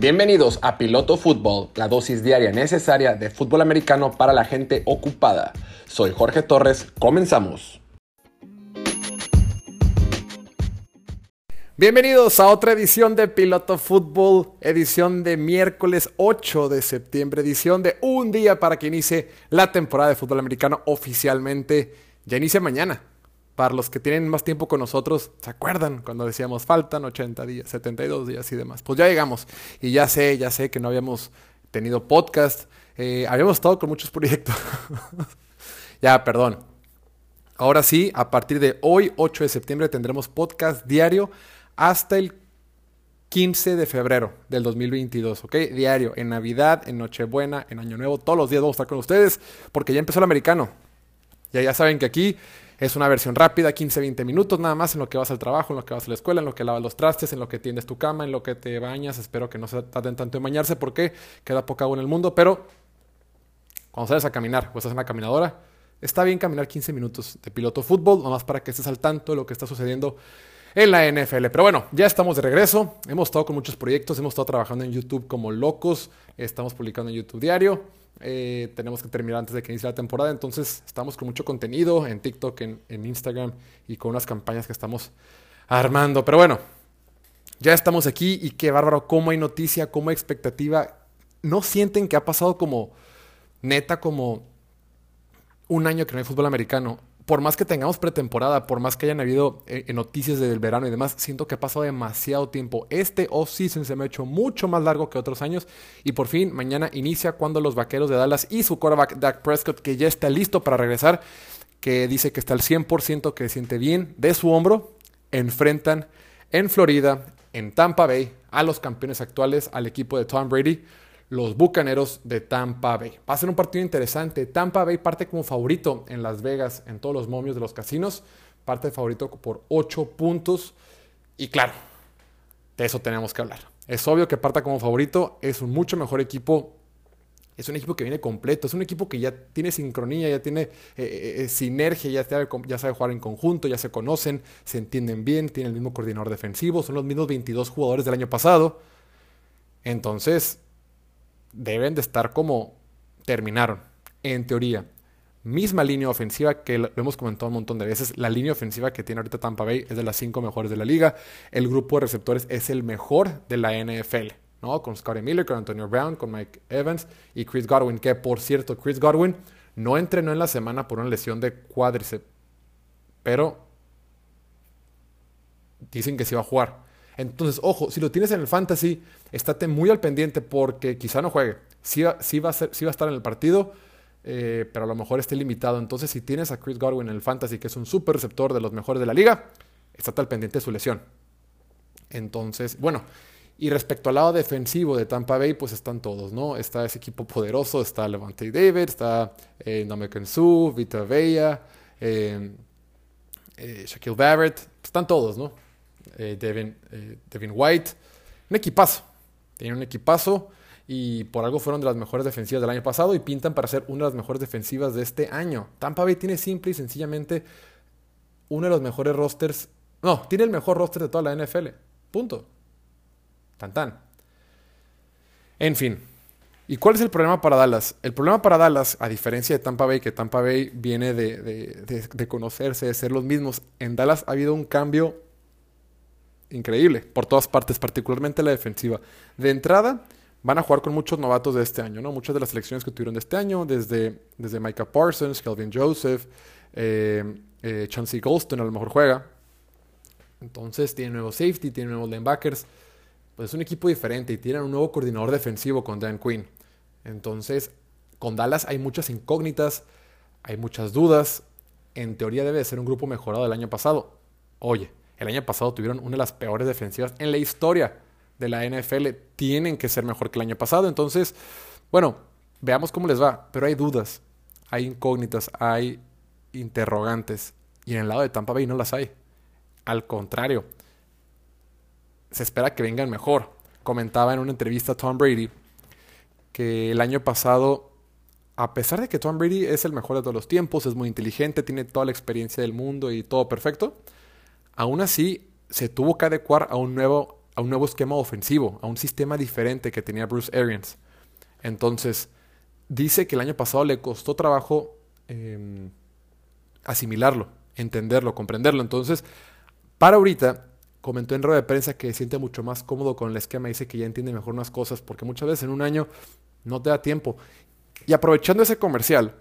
Bienvenidos a Piloto Fútbol, la dosis diaria necesaria de fútbol americano para la gente ocupada. Soy Jorge Torres, comenzamos. Bienvenidos a otra edición de Piloto Fútbol, edición de miércoles 8 de septiembre, edición de un día para que inicie la temporada de fútbol americano oficialmente. Ya inicia mañana. Para los que tienen más tiempo con nosotros, ¿se acuerdan cuando decíamos faltan 80 días, 72 días y demás? Pues ya llegamos. Y ya sé, ya sé que no habíamos tenido podcast. Eh, habíamos estado con muchos proyectos. ya, perdón. Ahora sí, a partir de hoy, 8 de septiembre, tendremos podcast diario hasta el 15 de febrero del 2022, ¿ok? Diario, en Navidad, en Nochebuena, en Año Nuevo, todos los días vamos a estar con ustedes porque ya empezó el americano. Ya, ya saben que aquí es una versión rápida, 15-20 minutos nada más en lo que vas al trabajo, en lo que vas a la escuela, en lo que lavas los trastes, en lo que tiendes tu cama, en lo que te bañas. Espero que no se tarden tanto en bañarse porque queda poca agua en el mundo, pero cuando sales a caminar o estás en la caminadora, está bien caminar 15 minutos de piloto fútbol, nomás para que estés al tanto de lo que está sucediendo en la NFL. Pero bueno, ya estamos de regreso. Hemos estado con muchos proyectos, hemos estado trabajando en YouTube como locos, estamos publicando en YouTube diario. Eh, tenemos que terminar antes de que inicie la temporada, entonces estamos con mucho contenido en TikTok, en, en Instagram y con unas campañas que estamos armando. Pero bueno, ya estamos aquí y qué bárbaro, cómo hay noticia, cómo hay expectativa. ¿No sienten que ha pasado como neta, como un año que no hay fútbol americano? Por más que tengamos pretemporada, por más que hayan habido eh, noticias del verano y demás, siento que ha pasado demasiado tiempo. Este off-season se me ha hecho mucho más largo que otros años y por fin mañana inicia cuando los vaqueros de Dallas y su quarterback Dak Prescott, que ya está listo para regresar, que dice que está al 100%, que se siente bien de su hombro, enfrentan en Florida, en Tampa Bay, a los campeones actuales, al equipo de Tom Brady los Bucaneros de Tampa Bay. Va a ser un partido interesante. Tampa Bay parte como favorito en Las Vegas, en todos los momios de los casinos. Parte favorito por 8 puntos. Y claro, de eso tenemos que hablar. Es obvio que parta como favorito. Es un mucho mejor equipo. Es un equipo que viene completo. Es un equipo que ya tiene sincronía, ya tiene eh, eh, eh sinergia, ya sabe, ya sabe jugar en conjunto, ya se conocen, se entienden bien, tiene el mismo coordinador defensivo. Son los mismos 22 jugadores del año pasado. Entonces, deben de estar como terminaron, en teoría. Misma línea ofensiva que lo hemos comentado un montón de veces. La línea ofensiva que tiene ahorita Tampa Bay es de las cinco mejores de la liga. El grupo de receptores es el mejor de la NFL, ¿no? Con Scotty Miller, con Antonio Brown, con Mike Evans y Chris Godwin. Que por cierto, Chris Godwin no entrenó en la semana por una lesión de cuádriceps, pero dicen que sí va a jugar. Entonces, ojo, si lo tienes en el fantasy, estate muy al pendiente porque quizá no juegue. Sí, va, a ser, va a estar en el partido, eh, pero a lo mejor esté limitado. Entonces, si tienes a Chris Godwin en el fantasy, que es un super receptor de los mejores de la liga, estate al pendiente de su lesión. Entonces, bueno, y respecto al lado defensivo de Tampa Bay, pues están todos, ¿no? Está ese equipo poderoso, está Levante David, está eh, Vita Vella, eh, eh, Shaquille Barrett, están todos, ¿no? Eh, eh, Devin, White. Un equipazo. Tienen un equipazo y por algo fueron de las mejores defensivas del año pasado y pintan para ser una de las mejores defensivas de este año. Tampa Bay tiene simple y sencillamente uno de los mejores rosters. No, tiene el mejor roster de toda la NFL. Punto. Tan tan. En fin. ¿Y cuál es el problema para Dallas? El problema para Dallas, a diferencia de Tampa Bay, que Tampa Bay viene de, de conocerse, de ser los mismos, en Dallas ha habido un cambio increíble por todas partes, particularmente la defensiva. De entrada, van a jugar con muchos novatos de este año, ¿no? Muchas de las selecciones que tuvieron de este año, desde, desde Micah Parsons, Kelvin Joseph, eh, eh, a lo mejor juega. Entonces tiene nuevo safety, tiene nuevos linebackers. Pues es un equipo diferente y tienen un nuevo coordinador defensivo con Dan Quinn. Entonces, con Dallas hay muchas incógnitas, hay muchas dudas. En teoría debe de ser un grupo mejorado del año pasado. Oye, el año pasado tuvieron una de las peores defensivas en la historia de la NFL. Tienen que ser mejor que el año pasado. Entonces, bueno, veamos cómo les va. Pero hay dudas, hay incógnitas, hay interrogantes. Y en el lado de Tampa Bay no las hay. Al contrario, se espera que vengan mejor. Comentaba en una entrevista a Tom Brady que el año pasado, a pesar de que Tom Brady es el mejor de todos los tiempos, es muy inteligente, tiene toda la experiencia del mundo y todo perfecto, Aún así, se tuvo que adecuar a un nuevo, a un nuevo esquema ofensivo, a un sistema diferente que tenía Bruce Arians. Entonces, dice que el año pasado le costó trabajo em, asimilarlo, entenderlo, comprenderlo. Entonces, para ahorita, comentó en rueda de prensa que siente mucho más cómodo con el esquema, dice que ya entiende mejor unas cosas, porque muchas veces en un año no te da tiempo. Y aprovechando ese comercial,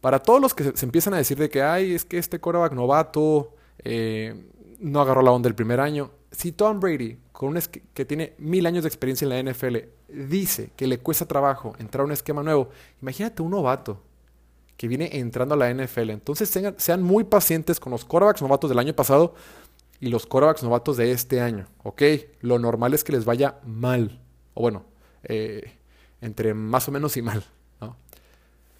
para todos los que se, empiezan a decir de que, ay, es que este coreback novato eh, no agarró la onda el primer año, si Tom Brady, con un que tiene mil años de experiencia en la NFL, dice que le cuesta trabajo entrar a un esquema nuevo, imagínate un novato que viene entrando a la NFL. Entonces sean muy pacientes con los corebacks novatos del año pasado y los corebacks novatos de este año, ¿ok? Lo normal es que les vaya mal, o bueno, eh, entre más o menos y mal,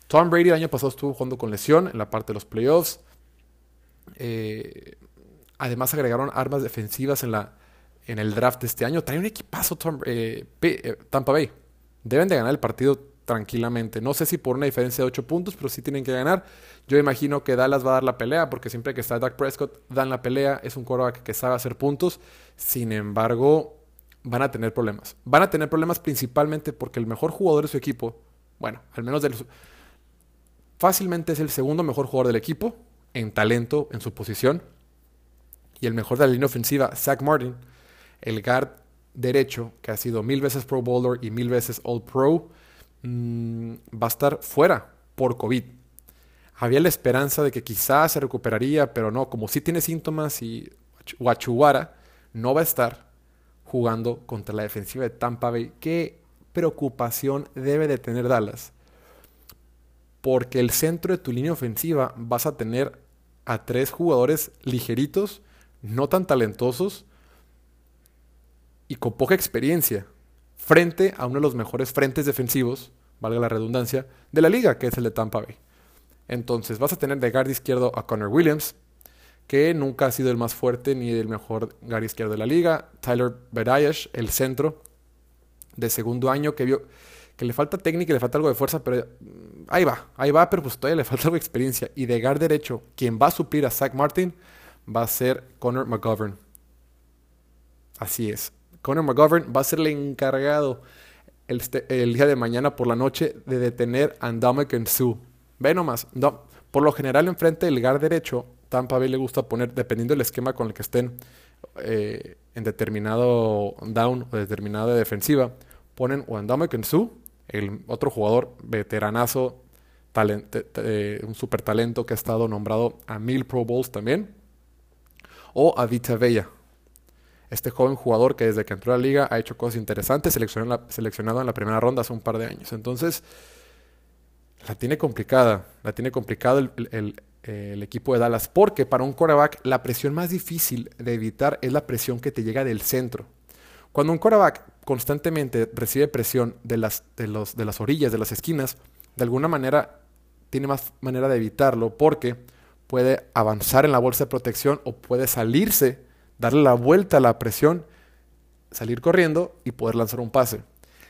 Tom Brady el año pasado estuvo jugando con lesión en la parte de los playoffs. Eh, además agregaron armas defensivas en, la, en el draft de este año. Trae un equipazo eh, Tampa Bay. Deben de ganar el partido tranquilamente. No sé si por una diferencia de 8 puntos, pero sí tienen que ganar. Yo imagino que Dallas va a dar la pelea, porque siempre que está Dak Prescott, dan la pelea. Es un quarterback que sabe hacer puntos. Sin embargo, van a tener problemas. Van a tener problemas principalmente porque el mejor jugador de su equipo, bueno, al menos fácilmente es el segundo mejor jugador del equipo en talento en su posición. Y el mejor de la línea ofensiva, Zach Martin, el guard derecho, que ha sido mil veces Pro Bowler y mil veces All Pro, Mm, va a estar fuera por COVID. Había la esperanza de que quizás se recuperaría, pero no, como si tiene síntomas y Wachuwara no va a estar jugando contra la defensiva de Tampa Bay. ¿Qué preocupación debe de tener Dallas? Porque el centro de tu línea ofensiva vas a tener a tres jugadores ligeritos, no tan talentosos y con poca experiencia frente a uno de los mejores frentes defensivos, valga la redundancia, de la liga, que es el de Tampa Bay. Entonces vas a tener de guard izquierdo a Connor Williams, que nunca ha sido el más fuerte ni el mejor guard izquierdo de la liga. Tyler Badayesh, el centro de segundo año, que vio que le falta técnica y le falta algo de fuerza, pero ahí va, ahí va, pero pues todavía le falta experiencia. Y de guard derecho, quien va a suplir a Zach Martin va a ser Connor McGovern. Así es. Conor McGovern va a ser el encargado este, el, día de mañana por la noche de detener a Ndamukong Su. Ve nomás, no, por lo general enfrente del guard derecho, Tampa Bay le gusta poner, dependiendo del esquema con el que estén eh, en determinado down o determinada defensiva, ponen o Ndamukong Su, el otro jugador veteranazo, eh, un super talento que ha estado nombrado a mil Pro Bowls también, o a Vita Bella, este joven jugador que desde que entró a la liga ha hecho cosas interesantes, seleccionado en la primera ronda hace un par de años. Entonces, la tiene complicada, la tiene complicada el, equipo de Dallas, porque para un quarterback la presión más difícil de evitar es la presión que te llega del centro. Cuando un quarterback constantemente recibe presión de las, de, los, de las orillas, de las esquinas, de alguna manera tiene más manera de evitarlo porque puede avanzar en la bolsa de protección o puede salirse darle la vuelta a la presión, salir corriendo y poder lanzar un pase.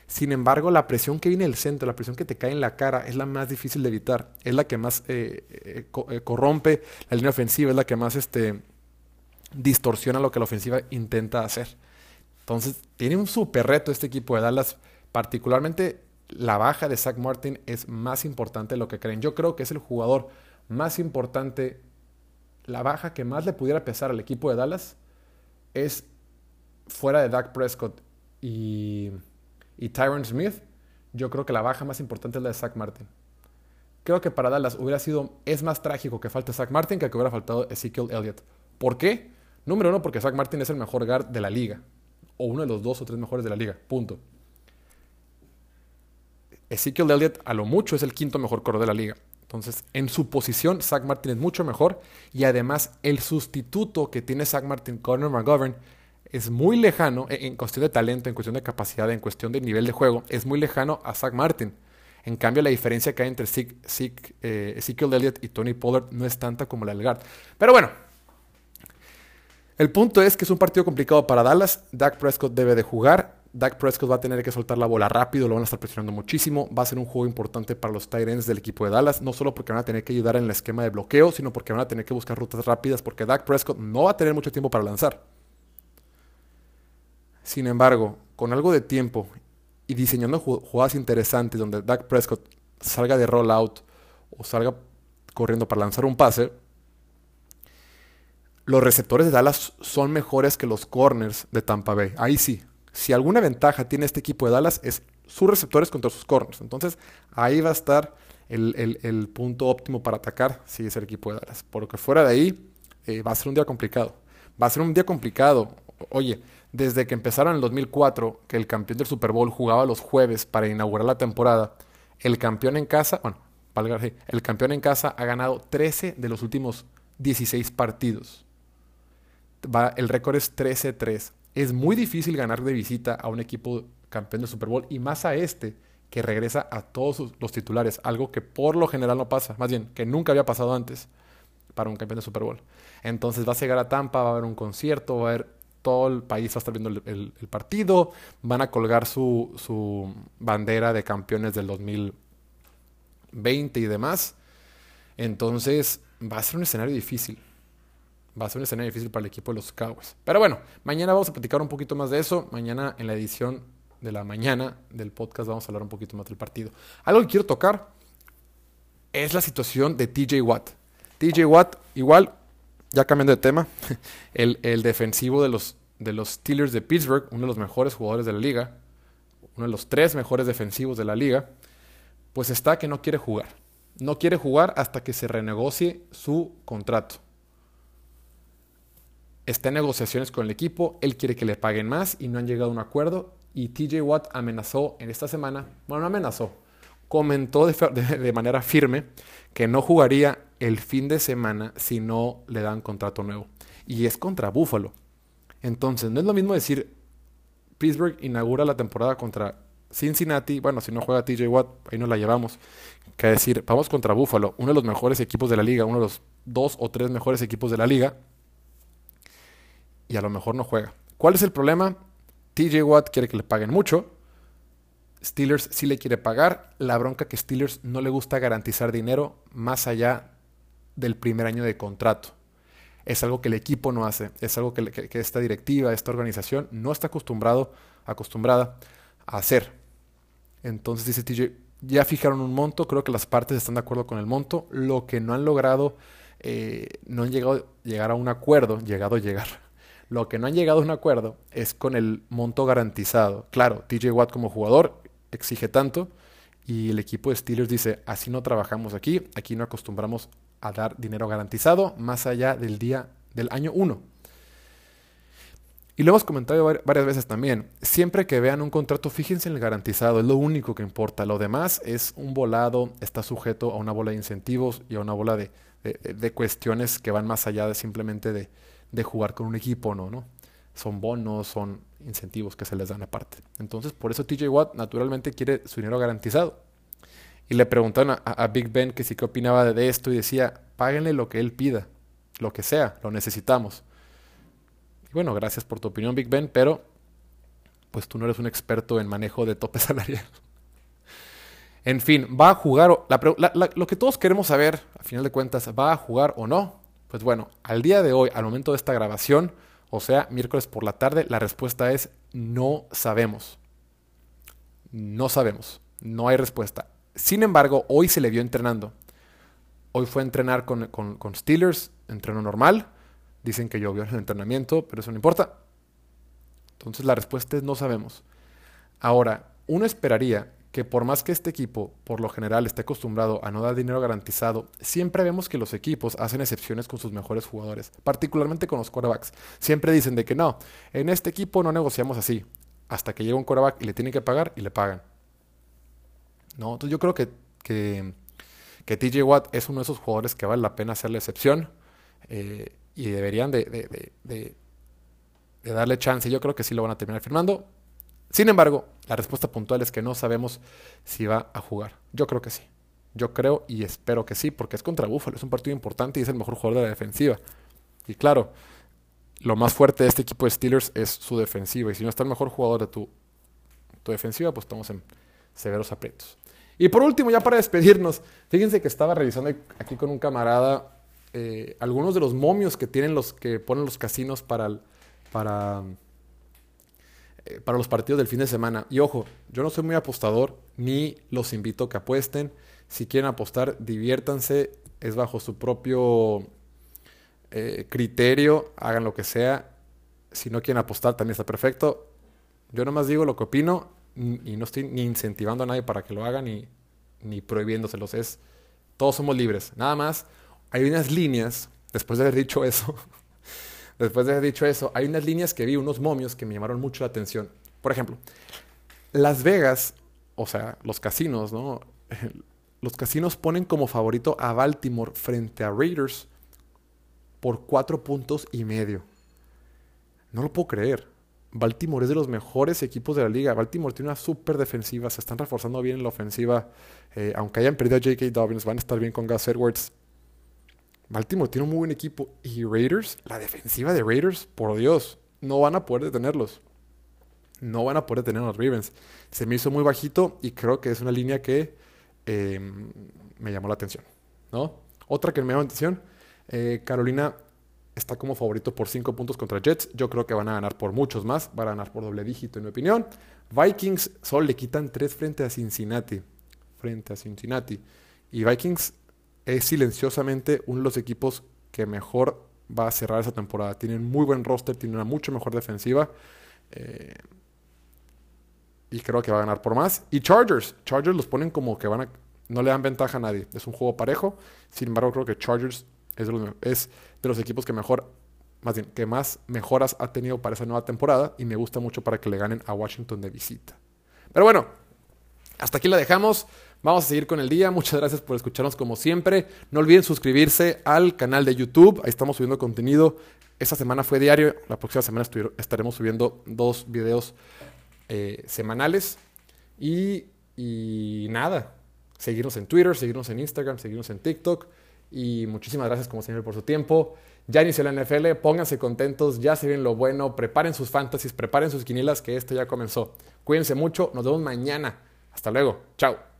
Sin embargo, la presión que viene del centro, la presión que te cae en la cara, es la más difícil de evitar. Es la que más eh, eh, eh, corrompe la línea ofensiva, es la que más este, distorsiona lo que la ofensiva intenta hacer. Entonces, tiene un súper reto este equipo de Dallas. Particularmente la baja de Zach Martin es más importante de lo que creen. Yo creo que es el jugador más importante, la baja que más le pudiera pesar al equipo de Dallas es fuera de Dak Prescott y, y Tyron Smith, yo creo que la baja más importante es la de Zach Martin. Creo que para Dallas hubiera sido, es más trágico que falte Zach Martin que que hubiera faltado Ezekiel Elliott. ¿Por qué? Número uno, porque Zach Martin es el mejor guard de la liga. O uno de los dos o tres mejores de la liga. Punto. Ezekiel Elliott a lo mucho es el quinto mejor corredor de la liga. Entonces, en su posición, Zach Martin es mucho mejor y además el sustituto que tiene Zach Martin, Conor McGovern, es muy lejano en cuestión de talento, en cuestión de capacidad, en cuestión de nivel de juego, es muy lejano a Zach Martin. En cambio, la diferencia que hay entre eh, Ezekiel Elliott y Tony Pollard no es tanta como la del guard. Pero bueno, el punto es que es un partido complicado para Dallas. Dak Prescott debe de jugar. Dak Prescott va a tener que soltar la bola rápido, lo van a estar presionando muchísimo. Va a ser un juego importante para los ends del equipo de Dallas, no solo porque van a tener que ayudar en el esquema de bloqueo, sino porque van a tener que buscar rutas rápidas, porque Dak Prescott no va a tener mucho tiempo para lanzar. Sin embargo, con algo de tiempo y diseñando jugadas interesantes donde Dak Prescott salga de rollout o salga corriendo para lanzar un pase, los receptores de Dallas son mejores que los corners de Tampa Bay. Ahí sí. Si alguna ventaja tiene este equipo de Dallas es sus receptores contra sus corners. Entonces ahí va a estar el, punto óptimo para atacar si es el equipo de Dallas. Porque fuera de ahí eh, va a ser un día complicado. Va a ser un día complicado. Oye, desde que empezaron en el 2004, que el campeón del Super Bowl jugaba los jueves para inaugurar la temporada, el campeón en casa, bueno, el campeón en casa ha ganado 13 de los últimos 16 partidos. Va, el récord es 13-3. Es muy difícil ganar de visita a un equipo campeón del Super Bowl y más a este que regresa a todos los titulares, algo que por lo general no pasa, más bien que nunca había pasado antes para un campeón de Super Bowl. Entonces va a llegar a Tampa, va a haber un concierto, va a haber todo el país va a estar viendo el, partido, van a colgar su, su, bandera de campeones del 2020 y demás. Entonces va a ser un escenario difícil. Va a ser un escenario difícil para el equipo de los Cowboys. Pero bueno, mañana vamos a platicar un poquito más de eso. Mañana en la edición de la mañana del podcast vamos a hablar un poquito más del partido. Algo que quiero tocar es la situación de TJ Watt. TJ Watt, igual, ya cambiando de tema, el, defensivo de los Steelers de Pittsburgh, uno de los mejores jugadores de la liga, uno de los tres mejores defensivos de la liga, pues está que no quiere jugar. No quiere jugar hasta que se renegocie su contrato. Está en negociaciones con el equipo, él quiere que le paguen más y no han llegado a un acuerdo. Y TJ Watt amenazó en esta semana, bueno, no amenazó, comentó de, manera firme que no jugaría el fin de semana si no le dan contrato nuevo. Y es contra Buffalo. Entonces, no es lo mismo decir Pittsburgh inaugura la temporada contra Cincinnati, bueno, si no juega TJ Watt, ahí nos la llevamos, que decir, vamos contra Buffalo, uno de los mejores equipos de la liga, uno de los dos o tres mejores equipos de la liga, y a lo mejor no juega. ¿Cuál es el problema? TJ Watt quiere que le paguen mucho, Steelers sí le quiere pagar, la bronca que Steelers no le gusta garantizar dinero más allá del primer año de contrato es algo que el equipo no hace, es algo que, esta directiva, esta organización no está acostumbrado, acostumbrada a hacer. Entonces dice TJ, ya fijaron un monto, creo que las partes están de acuerdo con el monto, lo que no han logrado, eh, no han llegado llegar a un acuerdo, llegado a llegar. Lo que no han llegado a un acuerdo es con el monto garantizado. Claro, TJ Watt como jugador exige tanto y el equipo de Steelers dice, así no trabajamos aquí, aquí no acostumbramos a dar dinero garantizado más allá del día del año 1. Y lo hemos comentado varias veces también. Siempre que vean un contrato, fíjense en el garantizado, es lo único que importa. Lo demás es un volado, está sujeto a una bola de incentivos y a una bola de, cuestiones que van más allá de simplemente de, jugar con un equipo, ¿no? ¿no? Son bonos, son incentivos que se les dan aparte. Entonces, por eso TJ Watt naturalmente quiere su dinero garantizado. Y le preguntaron a, Big Ben que si qué opinaba de esto y decía, páguenle lo que él pida, lo que sea, lo necesitamos. Y bueno, gracias por tu opinión, Big Ben, pero pues tú no eres un experto en manejo de tope salarial. en fin, ¿va a jugar? lo que todos queremos saber, a final de cuentas, ¿va a jugar o no? Pues bueno, al día de hoy, al momento de esta grabación, o sea, miércoles por la tarde, la respuesta es no sabemos. No sabemos. No hay respuesta. Sin embargo, hoy se le vio entrenando. Hoy fue a entrenar con, Steelers, entreno normal. Dicen que llovió en el entrenamiento, pero eso no importa. Entonces la respuesta es no sabemos. Ahora, uno esperaría que por más que este equipo, por lo general, esté acostumbrado a no dar dinero garantizado, siempre vemos que los equipos hacen excepciones con sus mejores jugadores, particularmente con los quarterbacks. Siempre dicen de que no, en este equipo no negociamos así, hasta que llega un quarterback y le tienen que pagar y le pagan. ¿no? Entonces yo creo que, que, TJ Watt es uno de esos jugadores que vale la pena hacer la excepción eh, y deberían de, de, de, de, darle chance. Yo creo que sí lo van a terminar firmando. Sin embargo, la respuesta puntual es que no sabemos si va a jugar. Yo creo que sí. Yo creo y espero que sí, porque es contra Buffalo, es un partido importante y es el mejor jugador de la defensiva. Y claro, lo más fuerte de este equipo de Steelers es su defensiva. Y si no está el mejor jugador de tu, tu defensiva, pues estamos en severos aprietos. Y por último, ya para despedirnos, fíjense que estaba revisando aquí con un camarada eh, algunos de los momios que tienen los que ponen los casinos para, para eh, para los partidos del fin de semana. Y ojo, yo no soy muy apostador, ni los invito a que apuesten. Si quieren apostar, diviértanse, es bajo su propio eh, criterio, hagan lo que sea. Si no quieren apostar, también está perfecto. Yo nomás digo lo que opino y no estoy ni incentivando a nadie para que lo hagan ni, ni prohibiéndoselos. Es, todos somos libres. Nada más, hay unas líneas, después de haber dicho eso, después de haber dicho eso, hay unas líneas que vi, unos momios que me llamaron mucho la atención. Por ejemplo, Las Vegas, o sea, los casinos, ¿no? Los casinos ponen como favorito a Baltimore frente a Raiders por cuatro puntos y medio. No lo puedo creer. Baltimore es de los mejores equipos de la liga. Baltimore tiene una súper defensiva, se están reforzando bien en la ofensiva. Eh, aunque hayan perdido a J.K. Dobbins, van a estar bien con Gus Edwards. Baltimore tiene un muy buen equipo. Y Raiders, la defensiva de Raiders, por Dios, no van a poder detenerlos. No van a poder detener a los Ravens. Se me hizo muy bajito y creo que es una línea que em, me llamó la atención. ¿no? Otra que me llamó la atención, eh, Carolina está como favorito por 5 puntos contra Jets. Yo creo que van a ganar por muchos más. Van a ganar por doble dígito, en mi opinión. Vikings solo le quitan 3 frente a Cincinnati. Frente a Cincinnati. Y Vikings es silenciosamente uno de los equipos que mejor va a cerrar esa temporada. Tienen muy buen roster, tienen una mucho mejor defensiva. Eh, y creo que va a ganar por más. Y Chargers. Chargers los ponen como que van a. No le dan ventaja a nadie. Es un juego parejo. Sin embargo, creo que Chargers es de los, es de los equipos que mejor. Más bien, que más mejoras ha tenido para esa nueva temporada. Y me gusta mucho para que le ganen a Washington de visita. Pero bueno, hasta aquí la dejamos. Vamos a seguir con el día. Muchas gracias por escucharnos como siempre. No olviden suscribirse al canal de YouTube. Ahí estamos subiendo contenido. Esta semana fue diario. La próxima semana estaremos subiendo dos videos eh, semanales. Y, nada, seguirnos en Twitter, seguirnos en Instagram, seguirnos en TikTok. Y muchísimas gracias como siempre por su tiempo. Ya inició la NFL, pónganse contentos, ya se ven lo bueno, preparen sus fantasies, preparen sus quinielas que esto ya comenzó. Cuídense mucho, nos vemos mañana. Hasta luego, chao.